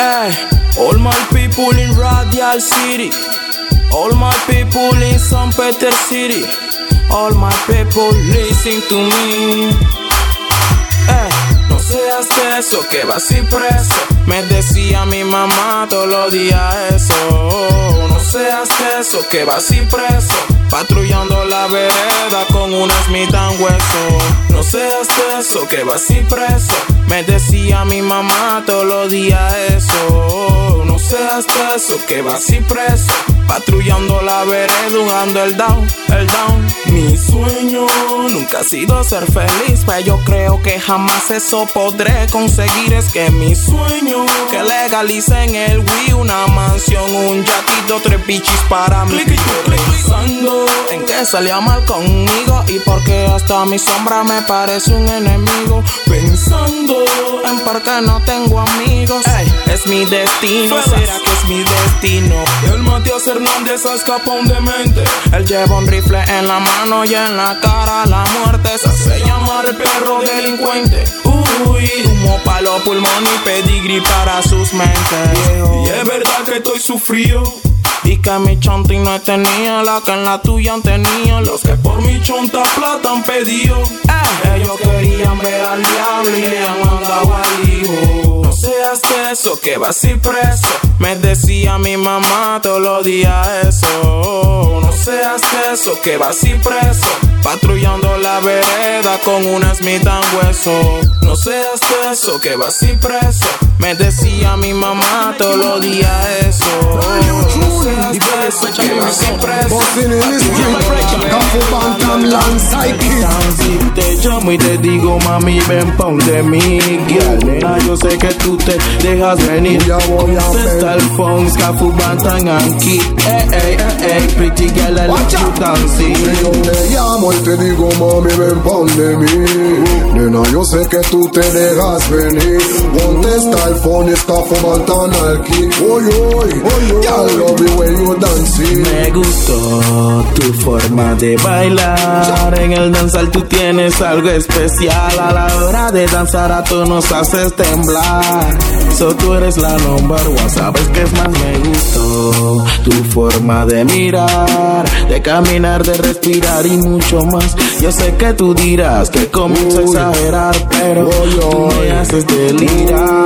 Hey, all my people in Radial City. All my people in St. Peter City. All my people listen to me. Hey, no seas eso, que vas y preso. Me decía mi mamá todos los días eso. No seas eso, que vas y preso. Patrullando la vereda con una Smith hueso. No seas eso, que vas y preso. Me decía mi mamá todos los días eso. No seas eso, que vas y preso. Patrullando la vereda, jugando el down, el down. Mi sueño nunca ha sido ser feliz, pero yo creo que jamás eso podré conseguir. Es que mi sueño legalicen el Wii, una mansión, un yatito, tres bichis para mí. Pensando en que salía mal conmigo y porque hasta mi sombra me parece un enemigo. Pensando en por qué no tengo amigos. es mi destino, será que es mi destino. El Matías Hernández escapa un demente. Él lleva un rifle en la mano y en la cara la muerte. Se hace llamar el perro delincuente. Uy, humo para los pulmones y pedigrí para sus Y es verdad que estoy sufrido. Y que mi chonta no tenía la que en la tuya tenía. Los que por mi chonta plata han pedido. Ellos querían ver al diablo y le han mandado al hijo. No seas eso, que vas y preso. Me decía mi mamá todos los días eso. No seas eso, que vas y preso. Patrullando la vereda con una Smith hueso. No seas eso, que vas y preso. Me decía mi mamá todos los días eso. No seas eso, que vas y preso. Te llamo y te digo, mami, ven pon de mí. Yo sé que tú te dejas venir. Ya voy a ver. el phone, Scafu Bantan Anki. Ey, ey, ey, pretty girl, I love you dancing. Yo te llamo y te digo, mami, ven pon de mí. Nena, yo sé que tú te dejas venir. Contesta el phone, Scafu Bantan Anki. Oy, oy, oy, ya love the way you dancing. Me gustó tu forma de bailar. En el danzar tú tienes algo especial. A la hora de danzar a tú nos haces temblar. So tú eres la number one. Sabes que es más me gustó tu forma de mirar, de caminar, de respirar y mucho más. Yo sé que tú dirás que comienzo a exagerar, pero tú me haces delirar.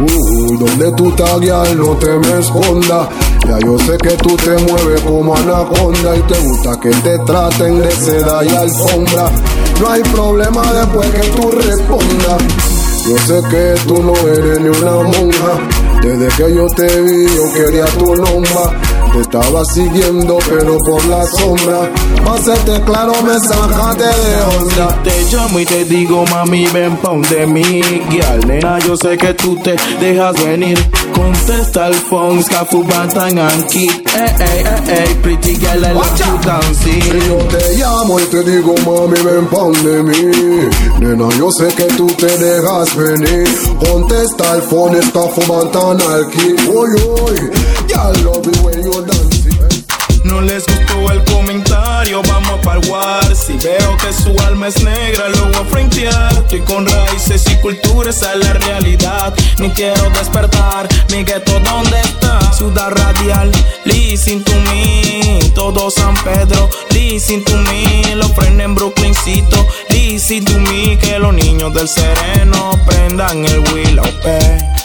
Uy, donde tú estás, no te me esconda. Ya yo sé que tú te mueves como anaconda y te gusta que te traten de seda y alfombra. No hay problema después que tú respondas. Yo sé que tú no eres ni una monja. Desde que yo te vi, yo quería tu nombre. Te estaba siguiendo, pero por la sombra. Hacerte claro, me sacaste de onda. Te llamo y te digo, mami, ven pa' de mí. Guial, nena, yo sé que tú te dejas venir. Contesta el phone, Scafu Bantan Anki. Ey, ey, ey, ey, pretty girl, I love you dancing. Yo te llamo y te digo, mami, ven pa' de mí. Nena, yo sé que tú te dejas venir. Contesta el phone, Scafu Bantan Anki. Uy, uy, ya love the way you no les gustó el comentario, vamos el war. Si veo que su alma es negra, lo voy a frentear. Estoy con raíces y cultura, esa es la realidad. Ni quiero despertar, mi gueto, ¿dónde está? Ciudad radial, listen to me. Todo San Pedro, listen to me. Los frenes en Brooklyncito, listen to me. Que los niños del sereno prendan el Willow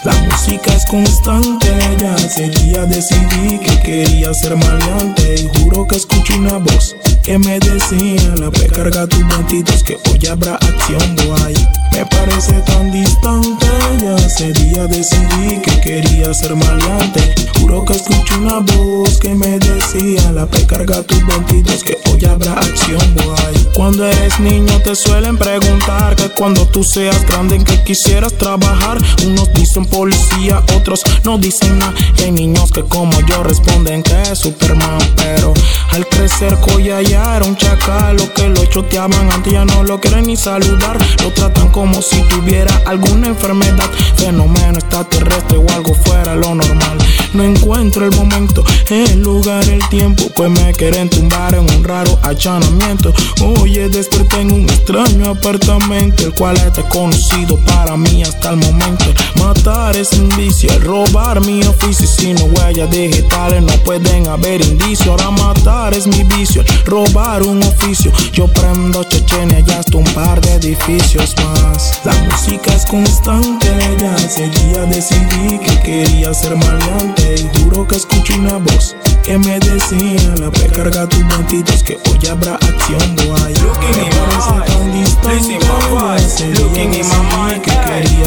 La música es constante, ya ese día decidí que quería ser maleante y juro que escucho una voz que me decía La P carga tus bandidos que hoy habrá acción guay. Me parece tan distante Ya ese día decidí que quería ser maleante. Juro que escucho una voz que me decía La P carga tus bandidos que hoy habrá acción guay. Cuando eres niño te suelen preguntar Que cuando tú seas grande en que quisieras trabajar. Unos dicen policía, otros no dicen nada. Y hay niños que como yo responden que es Superman pero al crecer Coya ya era un chacal. Lo que lo choteaban antes ya no lo quieren ni saludar. Lo tratan como si tuviera alguna enfermedad, fenómeno extraterrestre o algo fuera lo normal. No encuentro el momento, el lugar, el tiempo, pues me quieren tumbar en un raro achanamiento. Oye, desperté en un extraño apartamento, el cual es conocido para mí hasta el momento. Matar es un vicio, robar mi oficio, si no huellas digitales no pueden haber indicios. Ahora matar es mi vicio, robar un oficio. Yo prendo Chechenia y hasta un par de edificios más. La música es constante, ya seguía decidí que quería ser maleante. Y duro que escucho una voz que me decía la pe carga tus bandidos que hoy habrá acción boy Looking in my eyes, listen my voice Looking in my mind,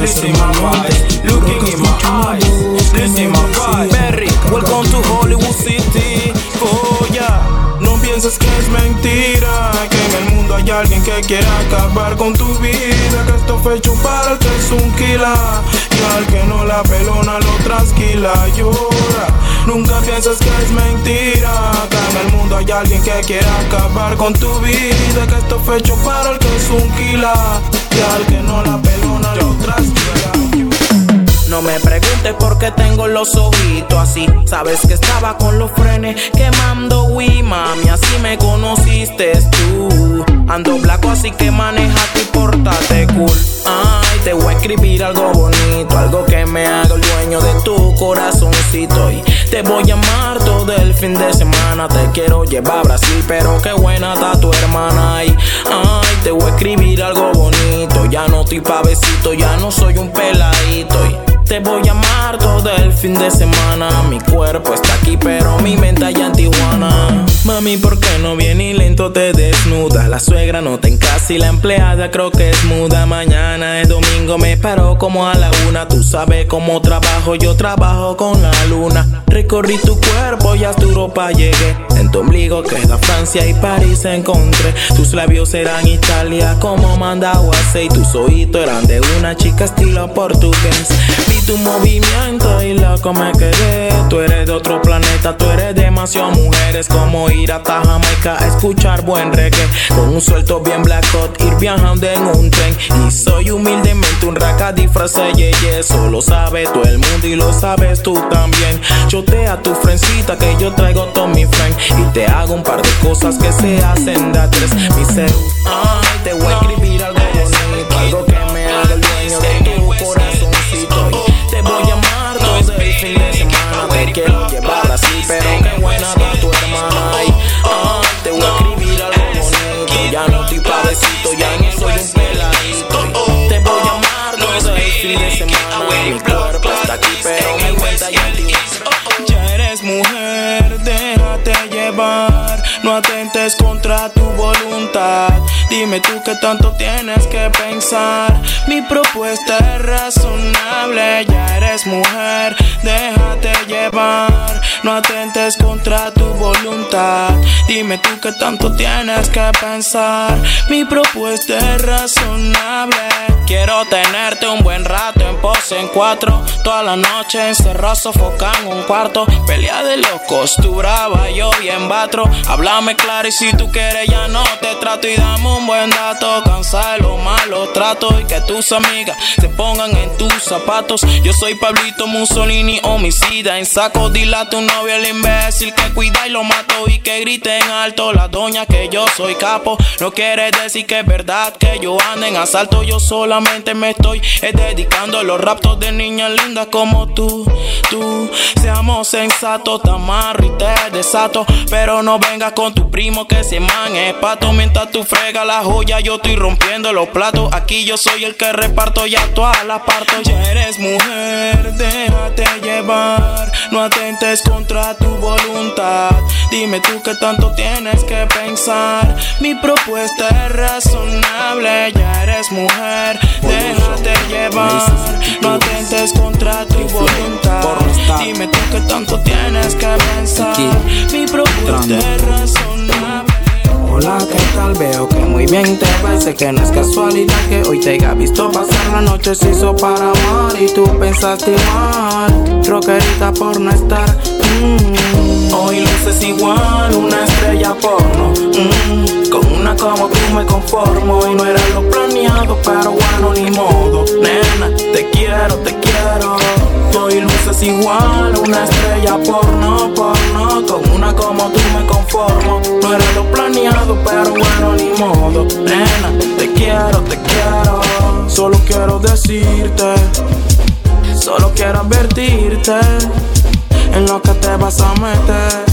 listen my voice Looking in my eyes, listen my pienses que es mentira, que en el mundo hay alguien que quiere acabar con tu vida, que esto fue hecho para el que es un kila, y al que no la pelona lo trasquila, llora. Nunca pienses que es mentira, que en el mundo hay alguien que quiere acabar con tu vida, que esto fue hecho para el que es un kila, y al que no la pelona lo trasquila. No me preguntes por qué tengo los ojitos así. Sabes que estaba con los frenes quemando Wii, mami. Así me conociste tú. Ando blanco, así que maneja y portate cool. Ay, te voy a escribir algo bonito, algo que me haga el dueño de tu corazoncito. Y te voy a amar todo el fin de semana. Te quiero llevar a Brasil, pero qué buena está tu hermana. Ay, ay, te voy a escribir algo bonito. Ya no estoy pavecito, ya no soy un peladito. Te voy a amar todo el fin de semana. Mi cuerpo está aquí, pero mi mente allá en Tijuana. Mami, ¿por qué no viene y lento te desnuda? La suegra no te en casa y la empleada creo que es muda. Mañana es domingo, me paro como a la una. Tú sabes cómo trabajo, yo trabajo con la luna. Recorrí tu cuerpo y hasta Europa llegué. En tu ombligo queda Francia y París encontré. Tus labios eran Italia como mandaba y tus oídos eran de una chica estilo portugués tu movimiento y loco me quedé. Tú eres de otro planeta, tú eres demasiado mujeres. Como ir a Jamaica a escuchar buen reggae. Con un suelto bien black hot, ir viajando en un tren. Y soy humildemente un raca disfrazado, yeah, yeah. Solo sabe todo el mundo y lo sabes tú también. Chotea tu frencita que yo traigo todo mi friend. Y te hago un par de cosas que se hacen de tres. Mi ser, te voy a escribir algo bonito, algo que me haga el dueño de quiero llevar así, pero qué buena está tu hermana. Ay, ay, te voy a escribir algo bonito. Ya no estoy padecito, ya no soy un peladito. Te voy a amar todo el fin de semana. Mi cuerpo está aquí, pero mi cuenta Ya No atentes contra tu voluntad. Dime tú qué tanto tienes que pensar. Mi propuesta es razonable. Ya eres mujer, déjate llevar. No atentes contra tu voluntad. Dime tú qué tanto tienes que pensar. Mi propuesta es razonable. Quiero tenerte un buen rato en pose en cuatro. Toda la noche encerrado, sofocado en un cuarto. Pelea de locos, tú brava, yo bien batro. Háblame claro y si tú quieres ya no te trato. Y dame un buen dato, cansa de los malos tratos. Y que tus amigas se pongan en tus zapatos. Yo soy Pablito Mussolini, homicida. En saco dilate un novio el imbécil que cuida y lo mato. Y que grite en alto la doña que yo soy capo. No quiere decir que es verdad que yo ando en asalto. Yo solamente me estoy dedicando a los raptos de niñas lindas como tú. Tú, seamos sensatos, te amarro y te desato. Pero no vengas con tu primo que se man pato. Mientras tú frega la joya, yo estoy rompiendo los platos. Aquí yo soy el que reparto ya todas las parto. Ya eres mujer, déjate llevar. No atentes contra tu voluntad. Dime tú qué tanto tienes que pensar. Mi propuesta es razonable. Ya eres mujer, déjate llevar. No atentes contra tu voluntad. Dime tú qué tanto tienes que pensar. Mi propuesta es razonable. Hola, ¿qué tal? Veo que muy bien te ves. Sé que no es casualidad que hoy te haya visto pasar la noche. Se hizo para amar y tú pensaste mal. Rockerita por no estar. Hoy luces igual, una estrella porno. Mm. Con una como tú me conformo. Y no era lo planeado, pero bueno, ni modo. Nena, te quiero, te quiero. Hoy luces igual, una estrella porno, porno. Con una como tú me conformo. No era lo planeado, pero bueno, ni modo. Nena, te quiero, te quiero. Solo quiero decirte, solo quiero advertirte en lo que te vas a meter.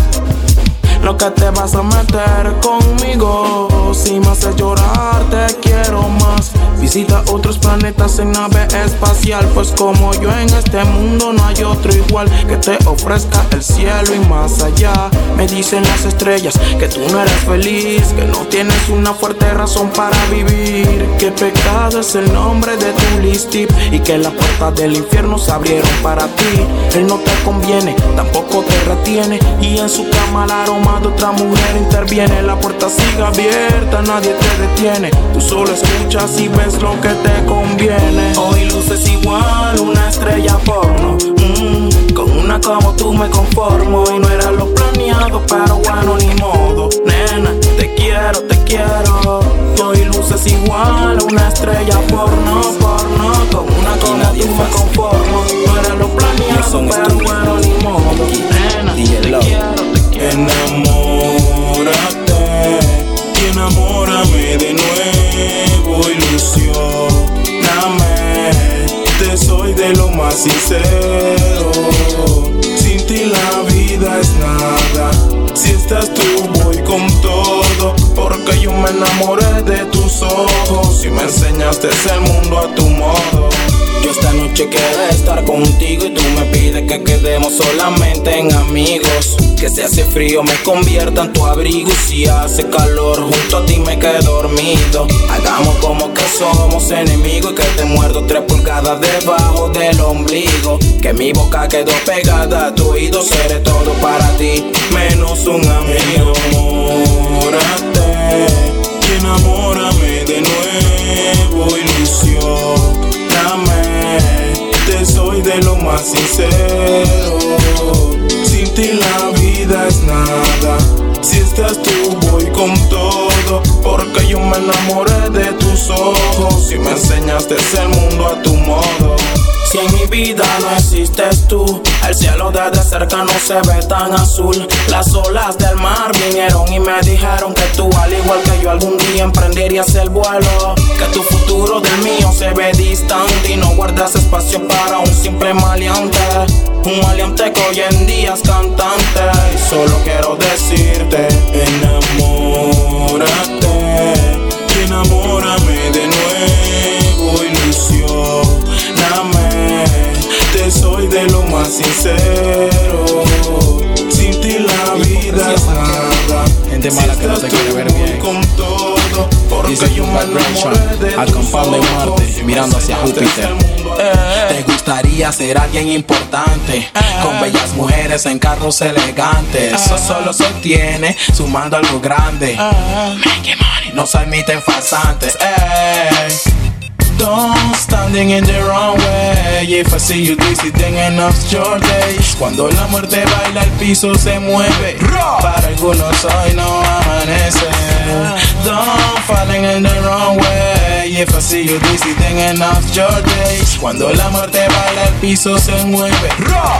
Lo que te vas a meter conmigo. Si me haces llorar, te quiero más. Visita otros planetas en nave espacial. Pues como yo en este mundo no hay otro igual que te ofrezca el cielo y más allá. Me dicen las estrellas que tú no eres feliz, que no tienes una fuerte razón para vivir. Que pecado es el nombre de tu listip y que las puertas del infierno se abrieron para ti. Él no te conviene, tampoco te retiene. Y en su cama el aroma de otra mujer interviene. La puerta sigue abierta, nadie te detiene. Tú solo escuchas y ves lo que te conviene. Hoy luces igual, una estrella porno. Mm, con una como tú me conformo. Y no era lo planeado, pero bueno, ni modo. Nena, te quiero, te quiero. Hoy luces igual, una estrella porno, porno. Con una como tú me conformo. No era lo planeado, pero bueno, ni modo. Solamente en amigos. Que si hace frío me convierta en tu abrigo y si hace calor junto a ti me quedo dormido. Hagamos como que somos enemigos y que te muerdo tres pulgadas debajo del ombligo. Que mi boca quedó pegada a tu oído, seré todo para ti, menos un estás tú, voy con todo. Porque yo me enamoré de tus ojos y me enseñaste el mundo a tu modo. Si en mi vida no existes tú, el cielo desde cerca no se ve tan azul. Las olas del mar vinieron y me dijeron que tú, al igual que yo, algún día emprenderías el vuelo. Que tu futuro del mío se ve distante y no guardas espacio para un simple maleante. Un maleante que hoy en día es cantante. Y solo quiero decirte: enamórate ¿Te gustaría ser alguien importante? Con bellas mujeres en carros elegantes. Eso solo se obtiene sumando algo grande. Making money, no se admiten farsantes. Don't standing in the wrong way. If I see you dizzy, then enough's your days. Cuando la muerte baila, el piso se mueve. Para algunos hoy no amanece. Don't falling in the wrong way. If I see you dizzy, then enough's your days. Cuando la muerte baila, el piso se mueve.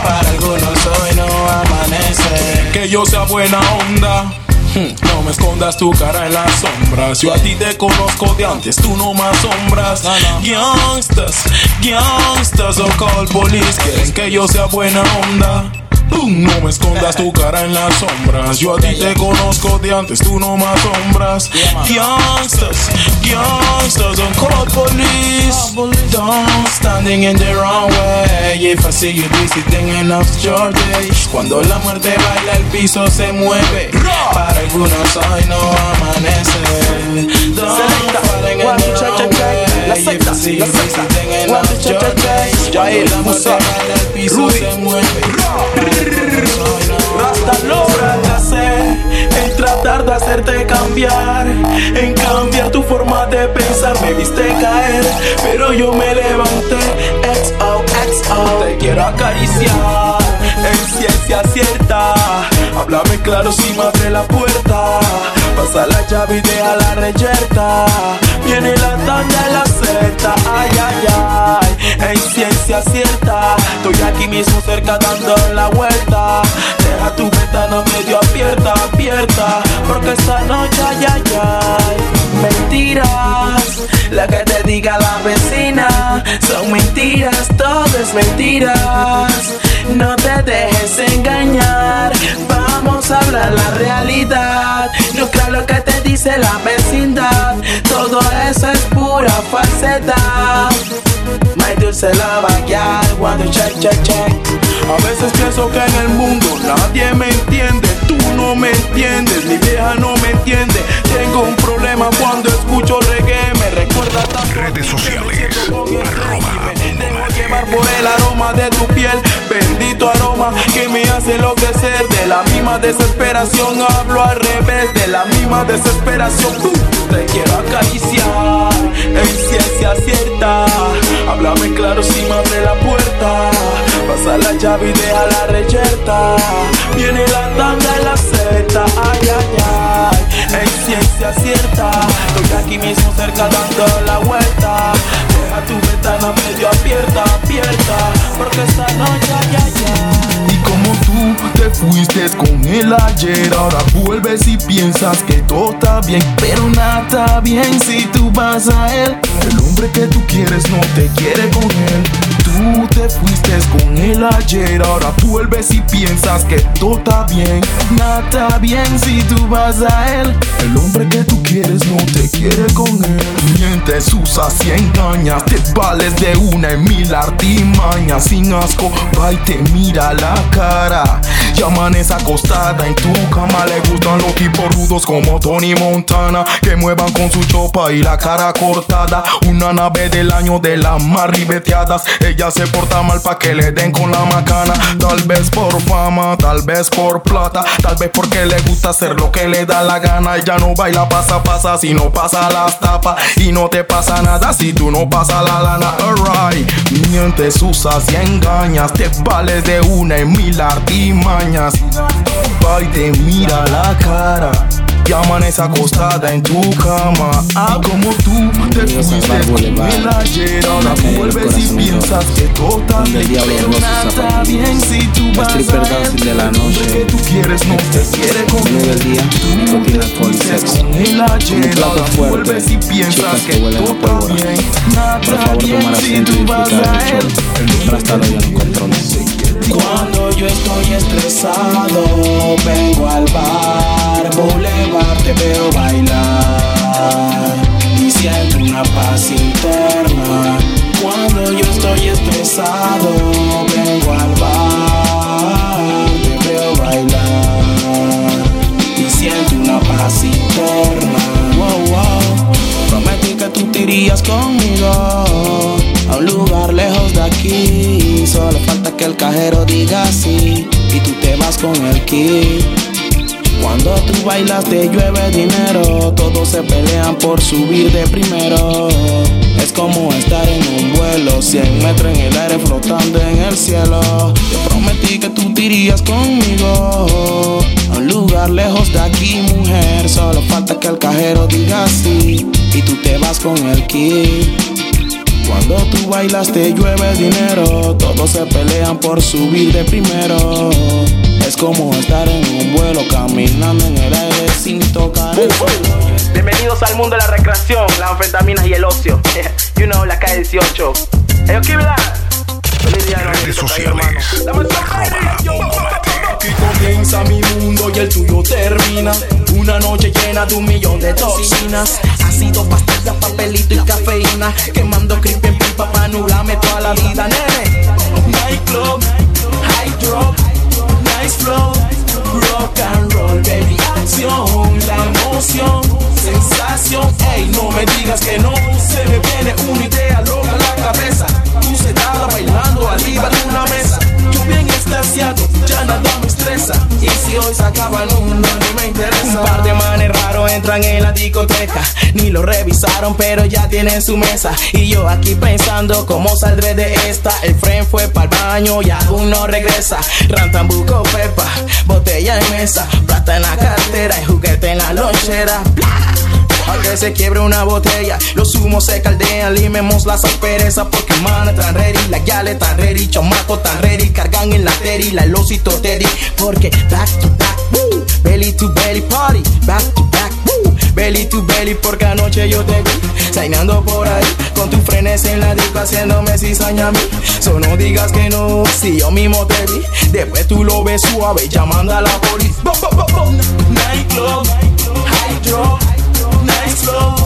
Para algunos hoy no amanece. que yo sea buena onda. Hmm, No me escondas tu cara en las sombras. Yo a ti te conozco de antes, tú no más sombras. Youngsters, youngsters, o call police. Quieren que yo sea buena onda. No me escondas tu cara en las sombras. Yo a ti te conozco de antes, tú no más sombras. Youngsters, youngsters, don't call police. Don't standing in the wrong way. If I see you then enough's your day. Cuando la muerte baila, el piso se mueve. Para algunos hoy no amanece. Don't La secta, la secta. Cuando la muerte Musa, baila, el piso Rudy. se mueve. En tratar de hacerte cambiar, en cambiar tu forma de pensar. Me viste caer, pero yo me levanté. Te quiero acariciar en ciencia cierta. Háblame claro si me abre la puerta. Pasa la llave y deja la reyerta. Viene la tanda y la seta, ay, ay, ay. En ciencia cierta. Estoy aquí mismo cerca dando la vuelta. Deja tu ventana medio abierta, abierta. Porque esta noche, ay, ay, ay. Mentiras, lo que te diga la vecina. Son mentiras, todo es mentiras. No te dejes engañar. A hablar la realidad. No creo lo que te dice la vecindad. Todo eso es pura falsedad. My dulce lava, girl, cuando check, check, check. A veces pienso que en el mundo nadie me entiende. Tú no me entiendes, mi vieja no me entiende. Tengo un problema cuando escucho reggae. Me recuerda tanto Redes sociales, arroba Dejo llevar por el aroma de tu piel. Bendito aroma que me hace enloquecer. De la misma desesperación hablo al revés. De la misma desesperación tú te quiero acariciar. En ciencia cierta. Háblame claro si me abre la puerta. Pasa la llave y deja la reyerta. Viene la tanda y la seta. Ay, ay, ay. En ciencia cierta. Estoy aquí mismo cerca dando la vuelta. Tu ventana medio abierta, abierta. Porque esta noche, ay, ay. Y como tú te fuiste con él ayer, ahora vuelves y piensas que todo está bien, pero nada está bien si tú vas a él. El hombre que tú quieres no te quiere con él. Tú te fuiste con él ayer, ahora vuelves y piensas que todo está bien. Nada está bien si tú vas a él. El hombre que tú quieres no te quiere con él. Mientes, usas y engañas, te vales de una en mil artimañas. Sin asco, va y te mira la cara. Y amanece acostada en tu cama. Le gustan los tipos rudos como Tony Montana. Que muevan con su chopa y la cara cortada. Una nave del año de las más ribeteadas. Ella se porta mal pa' que le den con la macana. Tal vez por fama, tal vez por plata. Tal vez porque le gusta hacer lo que le da la gana. Ella no baila pasa pasa si no pasa las tapas. Y no te pasa nada si tú no pasas la lana. Alright, mientes, usas y engañas. Te vales de una en mil artimañas. Va y te mira la cara. Y amanece acostada en tu cama. Ah, como tú te fuiste con él ayer. Ahora vuelves y piensas que Donde el bien. nada si tú La vas a él. de la noche. que tú quieres no te quiere con nicotina, alcohol y sexo. Ahora fuerte, vuelves y piensas que todo está bien. Nada bien si tú vas a él. estar hoy en los controles. Cuando yo estoy estresado, vengo al bar, Boulevard, te veo bailar y siento una paz interna. Cuando yo estoy estresado, vengo al bar, te veo bailar y siento una paz interna. Irías conmigo a un lugar lejos de aquí. Solo falta que el cajero diga sí y tú te vas con el kit. Cuando tú bailas te llueve dinero, todos se pelean por subir de primero. Es como estar en un vuelo, 100 metros en el aire flotando en el cielo. Te prometí que tú te irías conmigo a un lugar lejos de aquí, mujer. Solo falta que el cajero diga sí y tú te vas con el kit. Cuando tú bailas te llueve dinero, todos se pelean por subir de primero. Es como estar en un vuelo caminando en el aire sin tocar el suelo. Bienvenidos al mundo de la recreación, las anfetaminas y el ocio. you know, la calle 18. Hey, yo, Kibla. Feliz día, hermano. Redes sociales. Aquí comienza mi mundo y el tuyo termina. Una noche llena de un millón de toxinas. Ácido, pastillas, papelito y cafeína. Quemando creepy en pipa pa' anularme toda la vida, revisaron, pero ya tienen su mesa. Y yo aquí pensando cómo saldré de esta. El friend fue para el baño y aún no regresa. Rantambuco, pepa, botella en mesa. Plata en la cartera y juguete en la lonchera. Al se quiebre una botella, los humos se caldean, limemos las asperezas porque man están ready, la ya ready, chamaco tan ready, cargan en la teri, la losito teddy, porque back to back, woo, belly to belly party, back to back, belly to belly, porque anoche yo te vi, sainando por ahí, con tu frenes en la disco haciéndome cizaña a mí, so no digas que no, si yo mismo te vi, después tú lo ves suave, llamando a la policía, nightclub, hydro, nice flow,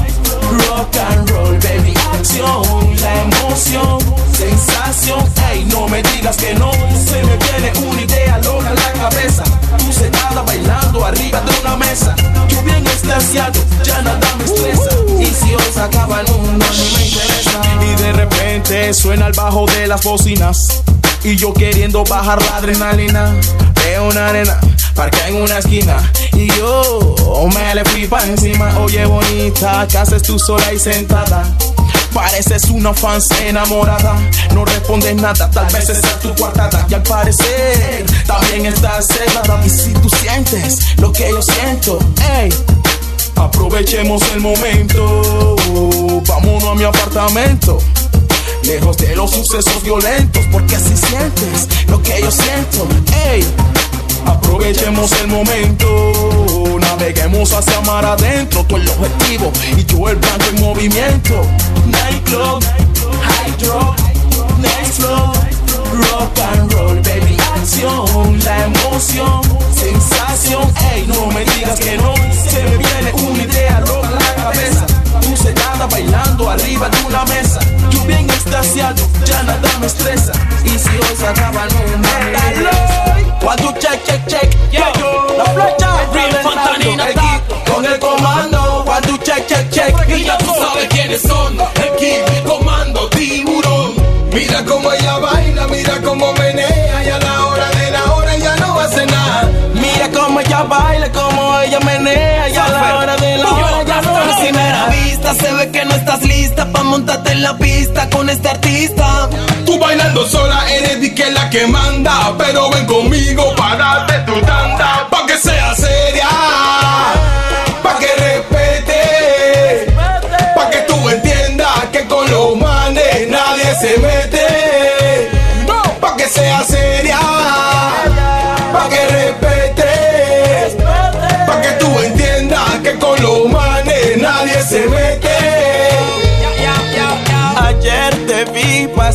rock and roll, baby, acción, la emoción, sensación, ey, no me digas que no, se me viene una idea loca en la cabeza, tú sentada bailando arriba de una mesa, yo bien extasiado, ya nada me estresa, y si se acaba el mundo, ni me interesa, y de repente suena el bajo de las bocinas, y yo queriendo bajar la adrenalina, una arena, parquea en una esquina, y yo me le fui pa' encima, oye bonita, ¿qué haces tú sola y sentada? Pareces una fan enamorada, no respondes nada, tal vez esa es tu cuartada. Y al parecer también estás cerrada. Y si tú sientes lo que yo siento, ey, aprovechemos el momento. Vámonos a mi apartamento. Lejos de los sucesos violentos, porque así sientes lo que yo siento, ey. Aprovechemos el momento, naveguemos hacia mar adentro, tú el objetivo y yo el blanco en movimiento. Nightclub, hydro, next flow, rock and roll, baby, acción, la emoción, sensación, baila, cómo ella menea. Y a la hora de la hora ya no A hace primera vista se ve que no estás lista pa' montarte en la pista con este artista. Tú bailando sola eres di que la que manda, pero ven conmigo para darte tu tanda, pa' que sea seria,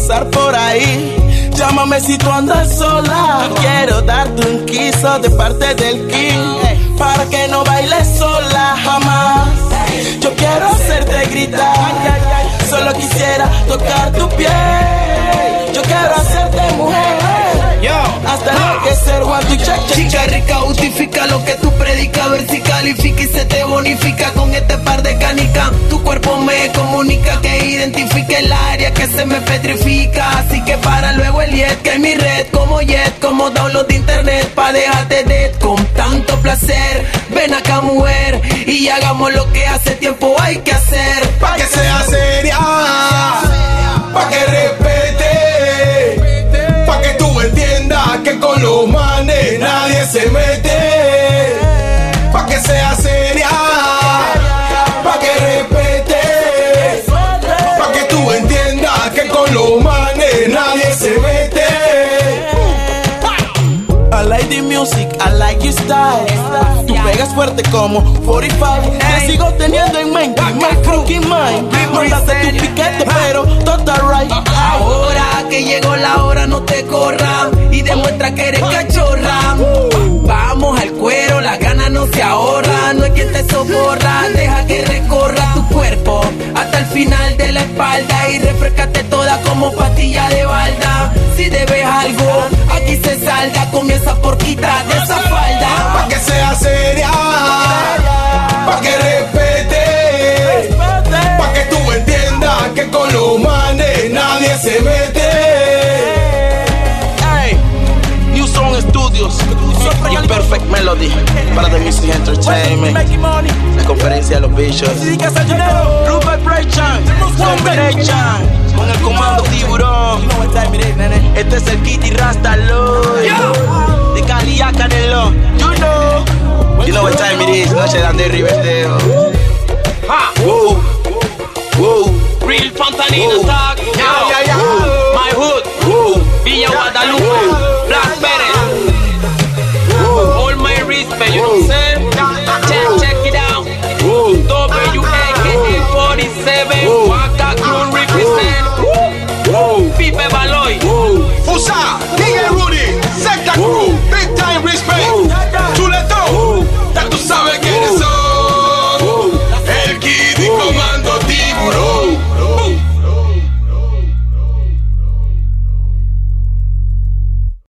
pasar por ahí. Llámame si tú andas sola. Quiero darte un quiso de parte del King. Para que no bailes sola jamás. Yo quiero hacerte gritar. Solo quisiera tocar tu piel. Yo quiero hacerte mujer. Hasta enloquecer, one, two, check, check, Chica rica, justifica lo que tú predicas, a ver si califica y se te bonifica con este par de canicas. Tu cuerpo me comunica que identifique el área que se me petrifica. Así que para luego el jet, que es mi red, como jet, como download de internet, pa' dejarte dead con tanto placer. Ven acá, mujer, y hagamos lo que hace tiempo hay que hacer. pa' que Music, I like your style. Tú pegas fuerte como 45. Te sigo teniendo en mente, my fucking mind. Montaste tu piquete, pero total right. Ahora que llegó la hora, no te corra y demuestra que eres cachorra. Vamos al cuero, las ganas no se ahorran. No hay quien te socorra, deja que recorra hasta el final de la espalda y refrescate toda como pastilla de balda. Si debes algo, aquí se salda. Comienza por quitarte esa Pa' falda. que sea seria, pa' que respete, pa' que tú entiendas que con los manes nadie se mete. Studios y Perfect Melody para The Music Entertainment. La conferencia de los bichos. Group Vibration, Combination, con el comando tiburón. Este es el Kitty Rasta Lloyd. De Cali a Canelo. You know. You know what time it is. Noche de Riverdale. Woo. Woo. Real Fontanina Woo. talk. Yeah, yeah, yeah. My hood. Woo.